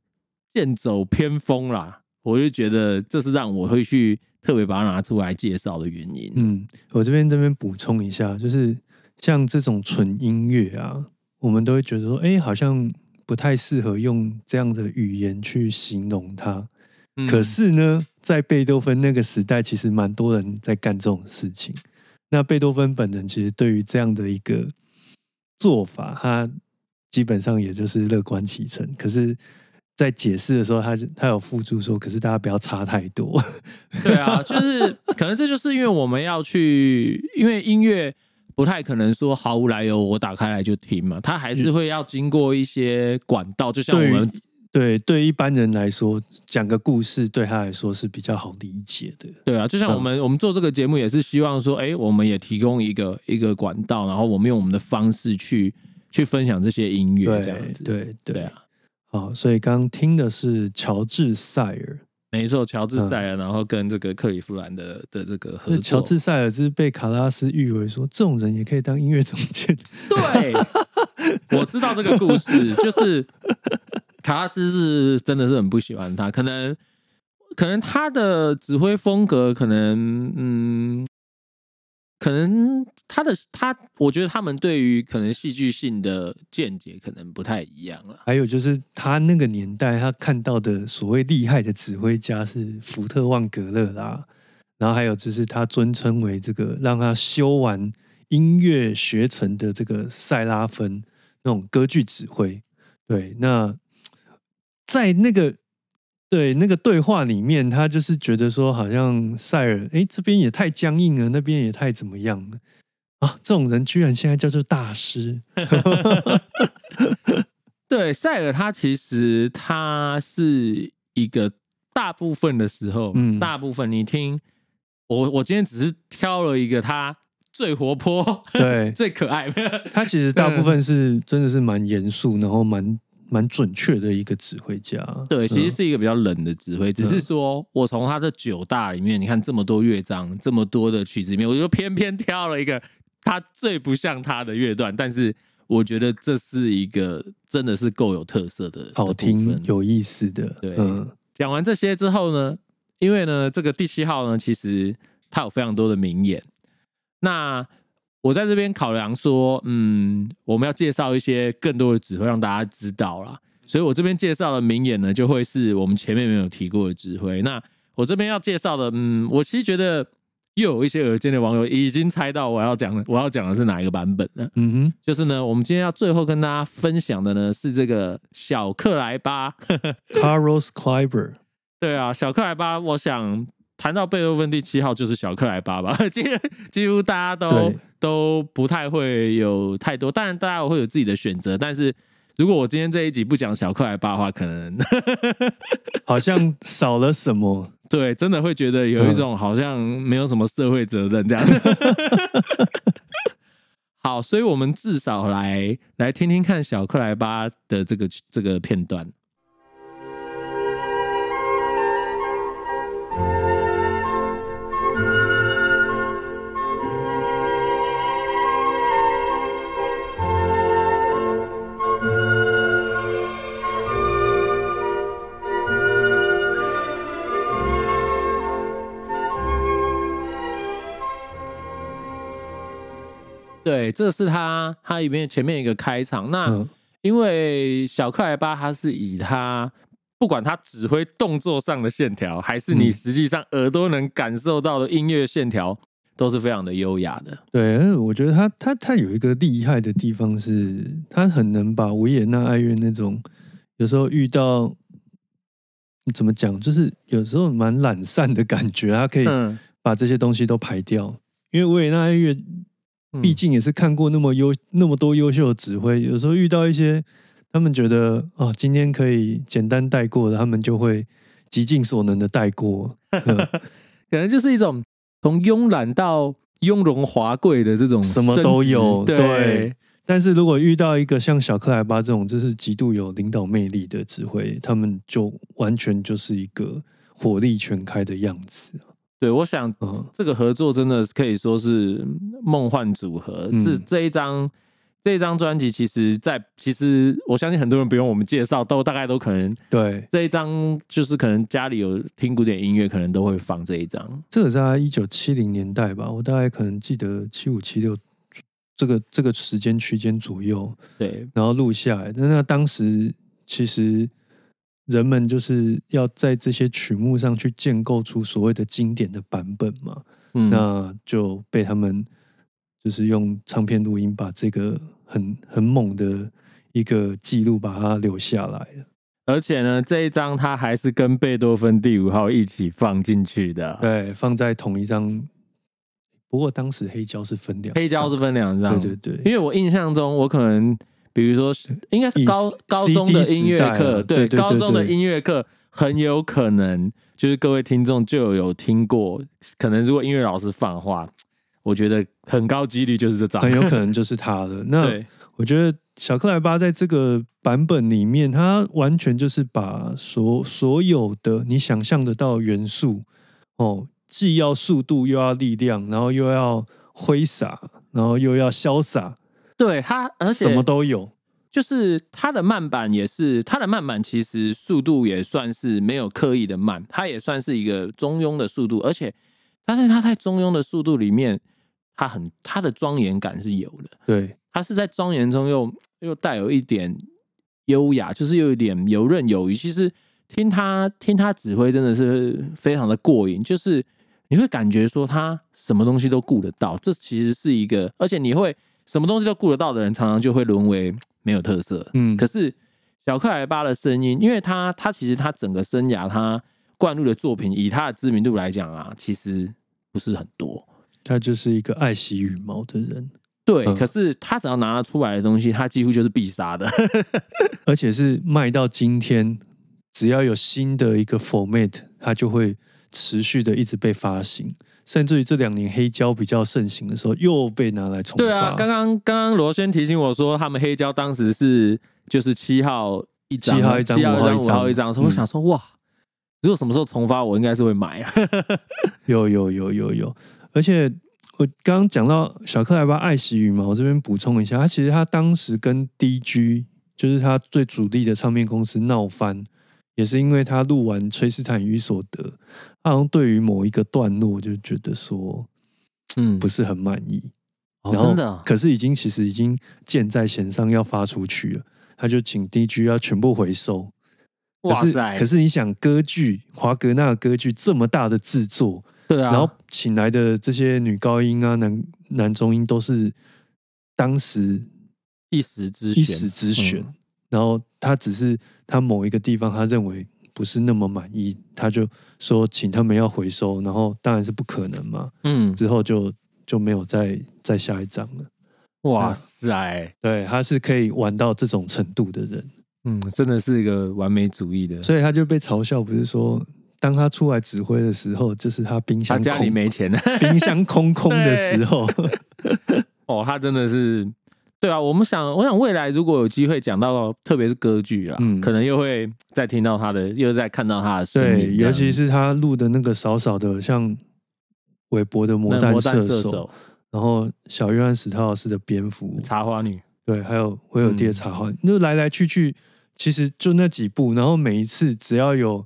剑走偏锋啦，我就觉得这是让我会去特别把它拿出来介绍的原因。嗯，我这边这边补充一下，就是像这种纯音乐啊，我们都会觉得说，哎，好像不太适合用这样的语言去形容它。可是呢，在贝多芬那个时代，其实蛮多人在干这种事情。那贝多芬本人其实对于这样的一个做法，他基本上也就是乐观其成。可是。在解释的时候，他他有附注说：“可是大家不要差太多。”对啊，就是可能这就是因为我们要去，因为音乐不太可能说毫无来由，我打开来就听嘛，它还是会要经过一些管道。就像我们对对一般人来说，讲个故事对他来说是比较好理解的。对啊，就像我们我们做这个节目也是希望说，哎，我们也提供一个一个管道，然后我们用我们的方式去去分享这些音乐，这样子。对对啊。好，所以刚听的是乔治塞尔，没错，乔治塞尔，然后跟这个克里夫兰的的这个合作。乔治塞尔是被卡拉斯誉为说，这种人也可以当音乐总监。对，我知道这个故事，就是卡拉斯是真的是很不喜欢他，可能可能他的指挥风格，可能嗯。可能他的他，我觉得他们对于可能戏剧性的见解可能不太一样了。还有就是他那个年代，他看到的所谓厉害的指挥家是福特旺格勒啦，然后还有就是他尊称为这个让他修完音乐学成的这个塞拉芬那种歌剧指挥。对，那在那个。对那个对话里面，他就是觉得说，好像塞尔，哎，这边也太僵硬了，那边也太怎么样了啊？这种人居然现在叫做大师。对，塞尔他其实他是一个大部分的时候，嗯，大部分你听我，我今天只是挑了一个他最活泼，对，最可爱。他其实大部分是真的是蛮严肃，然后蛮。蛮准确的一个指挥家。对，其实是一个比较冷的指挥，只是说我从他这九大里面，你看这么多乐章，这么多的曲子里面，我就偏偏挑了一个他最不像他的乐段，但是我觉得这是一个真的是够有特色的、好听、有意思的。对，讲完这些之后呢，因为呢，这个第七号呢，其实它有非常多的名言，那。我在这边考量说，嗯，我们要介绍一些更多的指挥让大家知道啦。所以我这边介绍的名言呢，就会是我们前面没有提过的指挥。那我这边要介绍的，嗯，我其实觉得又有一些耳尖的网友已经猜到我要讲的，我要讲的是哪一个版本了。嗯哼，就是呢，我们今天要最后跟大家分享的呢，是这个小克莱巴 Carlos Kleiber。对啊，小克莱巴，我想。谈到贝多芬第七号就是小克莱巴吧，几几乎大家都都不太会有太多，当然大家会有自己的选择，但是如果我今天这一集不讲小克莱巴的话，可能 好像少了什么，对，真的会觉得有一种好像没有什么社会责任这样。好，所以我们至少来来听听看小克莱巴的这个这个片段。对，这是他他里面前面一个开场。那因为小克莱巴他是以他不管他指挥动作上的线条，还是你实际上耳朵能感受到的音乐线条，都是非常的优雅的。对，我觉得他他他有一个厉害的地方是，他很能把维也纳爱乐那种有时候遇到怎么讲，就是有时候蛮懒散的感觉，他可以把这些东西都排掉，因为维也纳爱乐。毕竟也是看过那么优那么多优秀的指挥，有时候遇到一些他们觉得哦，今天可以简单带过的，他们就会极尽所能的带过，可能就是一种从慵懒到雍容华贵的这种什么都有。对，但是如果遇到一个像小克莱巴这种，就是极度有领导魅力的指挥，他们就完全就是一个火力全开的样子。对，我想这个合作真的可以说是梦幻组合。这这一张这一张专辑，其实，在其实我相信很多人不用我们介绍，都大概都可能对这一张，就是可能家里有听古典音乐，可能都会放这一张。这个在一九七零年代吧，我大概可能记得七五七六这个这个时间区间左右。对，然后录下来，那那当时其实。人们就是要在这些曲目上去建构出所谓的经典的版本嘛，那就被他们就是用唱片录音把这个很很猛的一个记录把它留下来了。而且呢，这一张它还是跟贝多芬第五号一起放进去的，对，放在同一张。不过当时黑胶是分两，黑胶是分两张，对对对，因为我印象中我可能。比如说，应该是高高中的音乐课，对高中的音乐课很有可能就是各位听众就有听过。可能如果音乐老师放话，我觉得很高几率就是这张，很有可能就是他的。那我觉得小克莱巴在这个版本里面，他完全就是把所所有的你想象得到元素哦，既要速度又要力量，然后又要挥洒，然后又要潇洒。对他，而且什么都有，就是他的慢板也是，他的慢板其实速度也算是没有刻意的慢，它也算是一个中庸的速度，而且，但是他在中庸的速度里面，他很他的庄严感是有的，对，他是在庄严中又又带有一点优雅，就是又有一点游刃有余。其实听他听他指挥真的是非常的过瘾，就是你会感觉说他什么东西都顾得到，这其实是一个，而且你会。什么东西都顾得到的人，常常就会沦为没有特色。嗯，可是小克莱巴的声音，因为他他其实他整个生涯他灌入的作品，以他的知名度来讲啊，其实不是很多。他就是一个爱惜羽毛的人。对，可是他只要拿得出来的东西，他几乎就是必杀的，而且是卖到今天，只要有新的一个 format，他就会持续的一直被发行。甚至于这两年黑胶比较盛行的时候，又被拿来重发。对啊，刚刚刚刚罗轩提醒我说，他们黑胶当时是就是七号一张，七号一张，七号一张，五五号一张，所以我想说，哇，如果什么时候重发，我应该是会买啊。有有有有有，而且我刚刚讲到小克莱巴爱惜羽毛，这边补充一下，他其实他当时跟 DG，就是他最主力的唱片公司闹翻，也是因为他录完《崔斯坦与所得》，他好像对于某一个段落就觉得说，嗯，不是很满意。然后，可是已经其实已经箭在弦上要发出去了，他就请 DG 要全部回收。哇塞！可是你想，歌剧华格纳歌剧这么大的制作，对啊，然后请来的这些女高音啊、男男中音都是当时一时之一时之选，然后他只是他某一个地方他认为不是那么满意，他就说请他们要回收，然后当然是不可能嘛。嗯，之后就。就没有再再下一张了。哇塞，对，他是可以玩到这种程度的人，嗯，真的是一个完美主义的。所以他就被嘲笑，不是说当他出来指挥的时候，就是他冰箱家里没钱，冰箱空空的时候。哦，他真的是，对啊。我们想，我想未来如果有机会讲到，特别是歌剧啊，嗯，可能又会再听到他的，又再看到他的声音，对尤其是他录的那个少少的像。韦伯的魔弹射手，然后小约翰史特劳斯的蝙蝠，茶花女，对，还有威尔第的茶花，那来来去去，其实就那几部，然后每一次只要有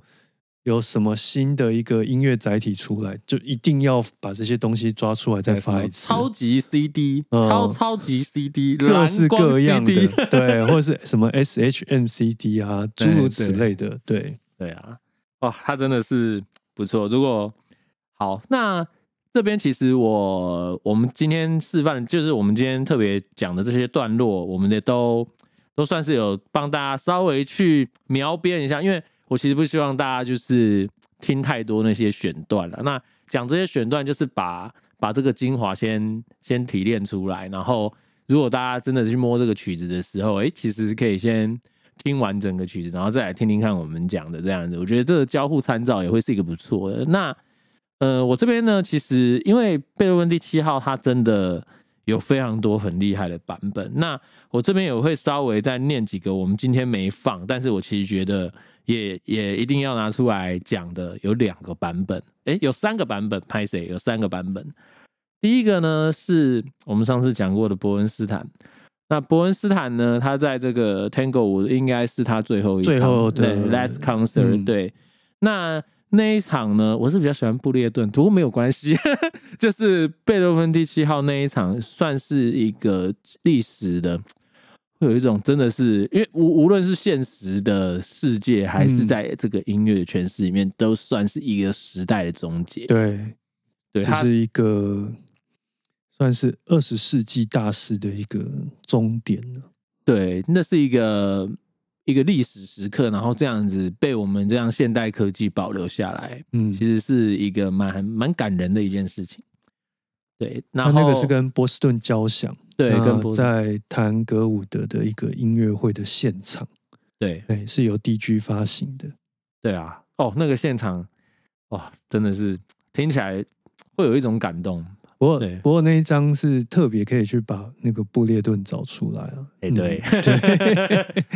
有什么新的一个音乐载体出来，就一定要把这些东西抓出来再发一次。超级 CD，超超级 CD，各式各样的，对，或者是什么 SHMCD 啊，诸如此类的，对，对啊，哇，他真的是不错。如果好，那。这边其实我我们今天示范，就是我们今天特别讲的这些段落，我们也都都算是有帮大家稍微去描边一下，因为我其实不希望大家就是听太多那些选段了。那讲这些选段，就是把把这个精华先先提炼出来，然后如果大家真的去摸这个曲子的时候，哎，其实可以先听完整个曲子，然后再来听听看我们讲的这样子。我觉得这个交互参照也会是一个不错的。那呃，我这边呢，其实因为贝多芬第七号，它真的有非常多很厉害的版本。那我这边也会稍微再念几个，我们今天没放，但是我其实觉得也也一定要拿出来讲的，有两个版本，哎，有三个版本，拍谁？有三个版本。第一个呢，是我们上次讲过的伯恩斯坦。那伯恩斯坦呢，他在这个 Tango 五应该是他最后一最后对 Last Concert，对，那。那一场呢，我是比较喜欢布列顿，不过没有关系，就是贝多芬第七号那一场，算是一个历史的，会有一种真的是，因为无无论是现实的世界，还是在这个音乐的诠释里面，都算是一个时代的终结。对，对，这是一个算是二十世纪大事的一个终点了。对，那是一个。一个历史时刻，然后这样子被我们这样现代科技保留下来，嗯，其实是一个蛮蛮感人的一件事情。对，那那个是跟波士顿交响，对，跟在弹格伍德的一个音乐会的现场，对，对，是由 DG 发行的。对啊，哦，那个现场，哇，真的是听起来会有一种感动。不过，不过那一张是特别可以去把那个布列顿找出来啊！哎，对，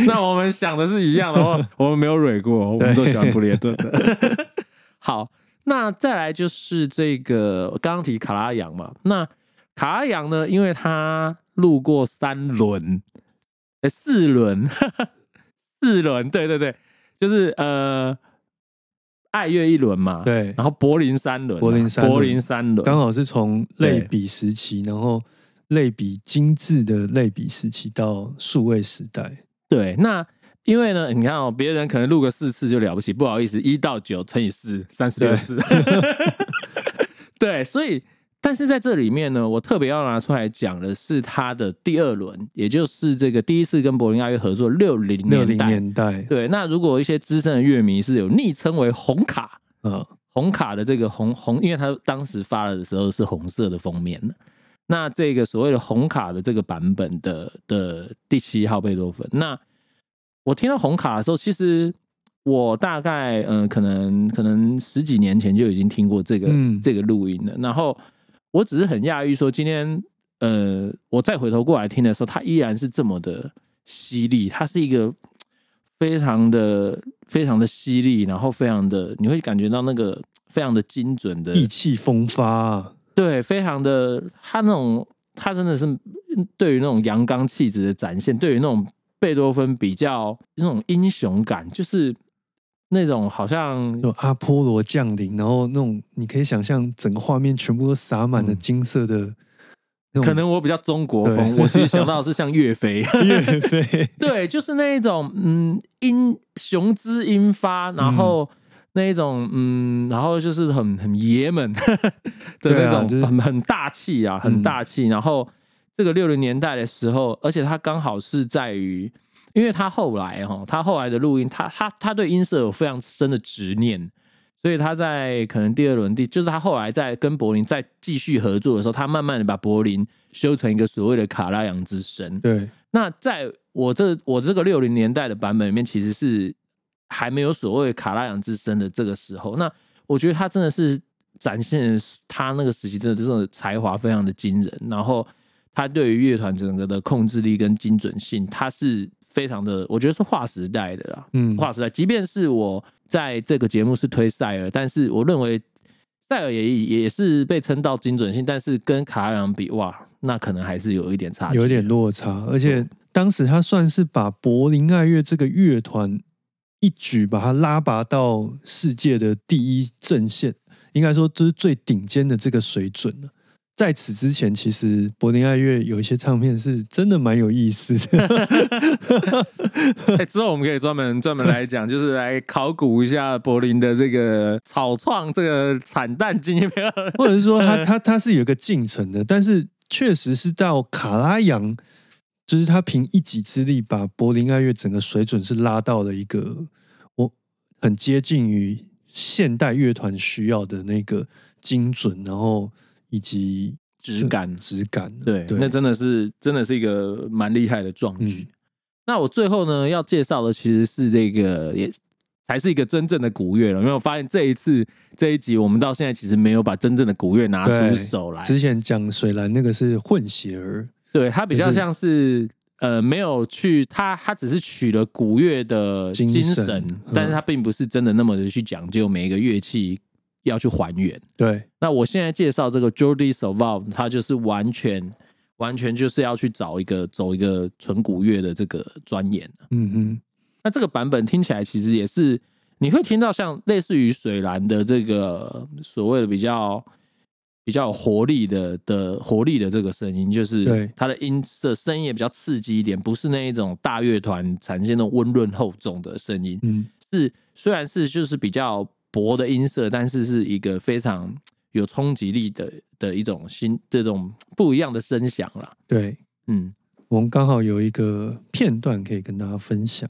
那我们想的是一样的话，我们没有蕊过，我们都喜欢布列顿的。好，那再来就是这个刚刚提卡拉扬嘛，那卡拉扬呢，因为他录过三轮，哎，四轮，四轮，对对对，就是呃。爱乐一轮嘛，对，然后柏林三轮，柏林三柏林三轮，刚好是从类比时期，然后类比精致的类比时期到数位时代。对，那因为呢，你看哦，别人可能录个四次就了不起，不好意思，一到九乘以四，三十六次。对，所以。但是在这里面呢，我特别要拿出来讲的是他的第二轮，也就是这个第一次跟柏林爱乐合作六零六零年代。对，那如果一些资深的乐迷是有昵称为红卡，嗯，红卡的这个红红，因为他当时发了的时候是红色的封面的。那这个所谓的红卡的这个版本的的第七号贝多芬，那我听到红卡的时候，其实我大概嗯，可能可能十几年前就已经听过这个这个录音了，然后。我只是很讶异，说今天，呃，我再回头过来听的时候，它依然是这么的犀利。它是一个非常的非常的犀利，然后非常的你会感觉到那个非常的精准的意气风发，对，非常的他那种他真的是对于那种阳刚气质的展现，对于那种贝多芬比较那种英雄感，就是那种好像就阿波罗降临，然后那种你可以想象整个画面全部都洒满了金色的。可能我比较中国风，我其实想到是像岳飞，岳飞，对，就是那一种嗯，英雄姿英发，然后那一种嗯，然后就是很很爷们 的那种，很很大气啊，很大气。然后这个六零年代的时候，而且他刚好是在于，因为他后来哈，他后来的录音，他他他对音色有非常深的执念。所以他在可能第二轮第，就是他后来在跟柏林再继续合作的时候，他慢慢的把柏林修成一个所谓的卡拉扬之声。对，那在我这我这个六零年代的版本里面，其实是还没有所谓卡拉扬之声的这个时候。那我觉得他真的是展现他那个时期的这种才华非常的惊人，然后他对于乐团整个的控制力跟精准性，他是非常的，我觉得是划时代的啦。嗯，划时代，即便是我。在这个节目是推塞尔，但是我认为塞尔也也是被称到精准性，但是跟卡拉扬比，哇，那可能还是有一点差，有点落差。而且当时他算是把柏林爱乐这个乐团一举把它拉拔到世界的第一阵线，应该说这是最顶尖的这个水准了。在此之前，其实柏林爱乐有一些唱片是真的蛮有意思的。哎，之后我们可以专门专门来讲，就是来考古一下柏林的这个草创这个惨淡经验，或者是说他他他是有个进程的，但是确实是到卡拉扬，就是他凭一己之力把柏林爱乐整个水准是拉到了一个我很接近于现代乐团需要的那个精准，然后。以及质感，质感，对，那真的是真的是一个蛮厉害的壮举。那我最后呢要介绍的其实是这个，也才是一个真正的古乐了。因为我发现这一次这一集，我们到现在其实没有把真正的古乐拿出手来。之前讲水蓝那个是混血儿，对他比较像是呃没有去他他只是取了古乐的精神，但是他并不是真的那么的去讲究每一个乐器。要去还原，对。那我现在介绍这个 Jordi s o v a l 他就是完全完全就是要去找一个走一个纯古乐的这个钻研嗯哼。那这个版本听起来其实也是你会听到像类似于水蓝的这个所谓的比较比较有活力的的活力的这个声音，就是它的音色声音也比较刺激一点，不是那一种大乐团产生那种温润厚重的声音。嗯，是虽然是就是比较。薄的音色，但是是一个非常有冲击力的的一种新这种不一样的声响啦。对，嗯，我们刚好有一个片段可以跟大家分享。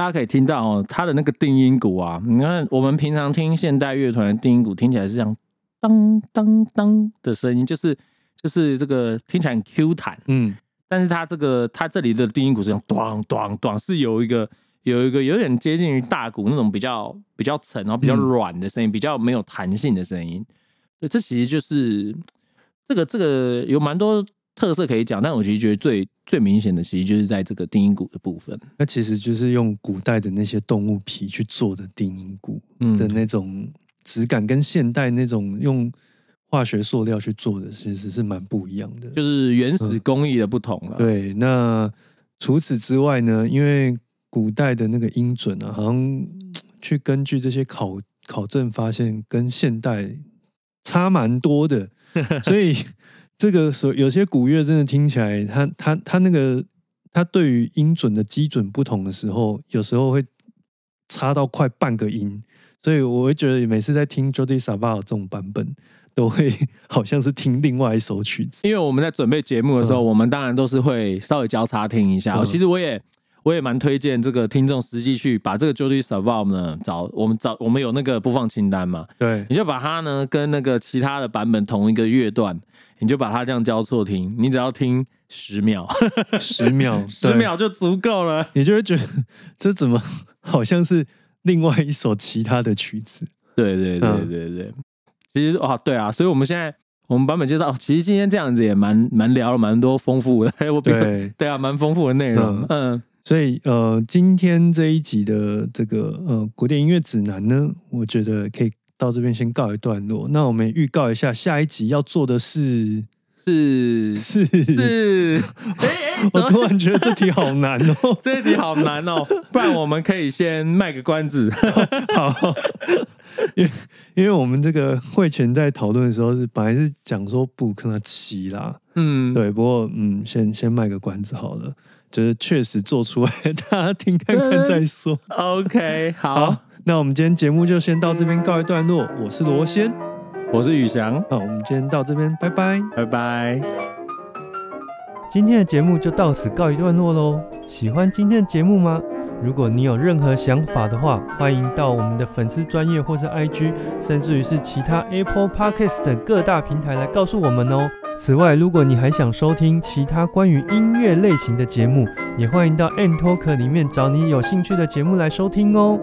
大家可以听到哦，它的那个定音鼓啊，你看我们平常听现代乐团的定音鼓，听起来是这样当当当的声音，就是就是这个听起来很 Q 弹，嗯，但是它这个它这里的定音鼓是用咚咚咚，是有一个有一个有点接近于大鼓那种比较比较沉然后比较软的声音，比较没有弹性的声音。对，这其实就是这个这个有蛮多。特色可以讲，但我其实觉得最最明显的，其实就是在这个定音鼓的部分。那其实就是用古代的那些动物皮去做的定音鼓的那种质感，跟现代那种用化学塑料去做的，其实是蛮不一样的。就是原始工艺的不同了。对，那除此之外呢？因为古代的那个音准啊，好像去根据这些考考证发现，跟现代差蛮多的，所以。这个所有些古乐真的听起来，它它它那个它对于音准的基准不同的时候，有时候会差到快半个音，所以我会觉得每次在听 Jody Savall 这种版本，都会好像是听另外一首曲子。因 为我们在准备节目的时候，我们当然都是会稍微交叉听一下。其实我也我也蛮推荐这个听众实际去把这个 Jody Survive 呢找我们找我们有那个播放清单嘛，对，你就把它呢跟那个其他的版本同一个乐段，你就把它这样交错听，你只要听十秒，十秒，十秒就足够了，你就会觉得这怎么好像是另外一首其他的曲子？对对对对对，其实啊对啊，所以我们现在。我们版本介绍，其实今天这样子也蛮蛮聊了蛮多丰富的，我对对啊，蛮丰富的内容。嗯，所以呃，今天这一集的这个呃古典音乐指南呢，我觉得可以到这边先告一段落。那我们预告一下，下一集要做的是是 是是，哎哎，我突然觉得这题好难哦，这一题好难哦，不然我们可以先卖个关子，好。因为因为我们这个会前在讨论的时候是本来是讲说不可能七啦，嗯，对，不过嗯，先先卖个关子好了，就是确实做出来，大家听看看再说。OK，好，那我们今天节目就先到这边告一段落。我是罗先，我是宇翔，那，我们今天到这边，拜拜，拜拜。今天的节目就到此告一段落喽。喜欢今天的节目吗？如果你有任何想法的话，欢迎到我们的粉丝专业或是 IG，甚至于是其他 Apple Podcast 等各大平台来告诉我们哦。此外，如果你还想收听其他关于音乐类型的节目，也欢迎到 N Talk 里面找你有兴趣的节目来收听哦。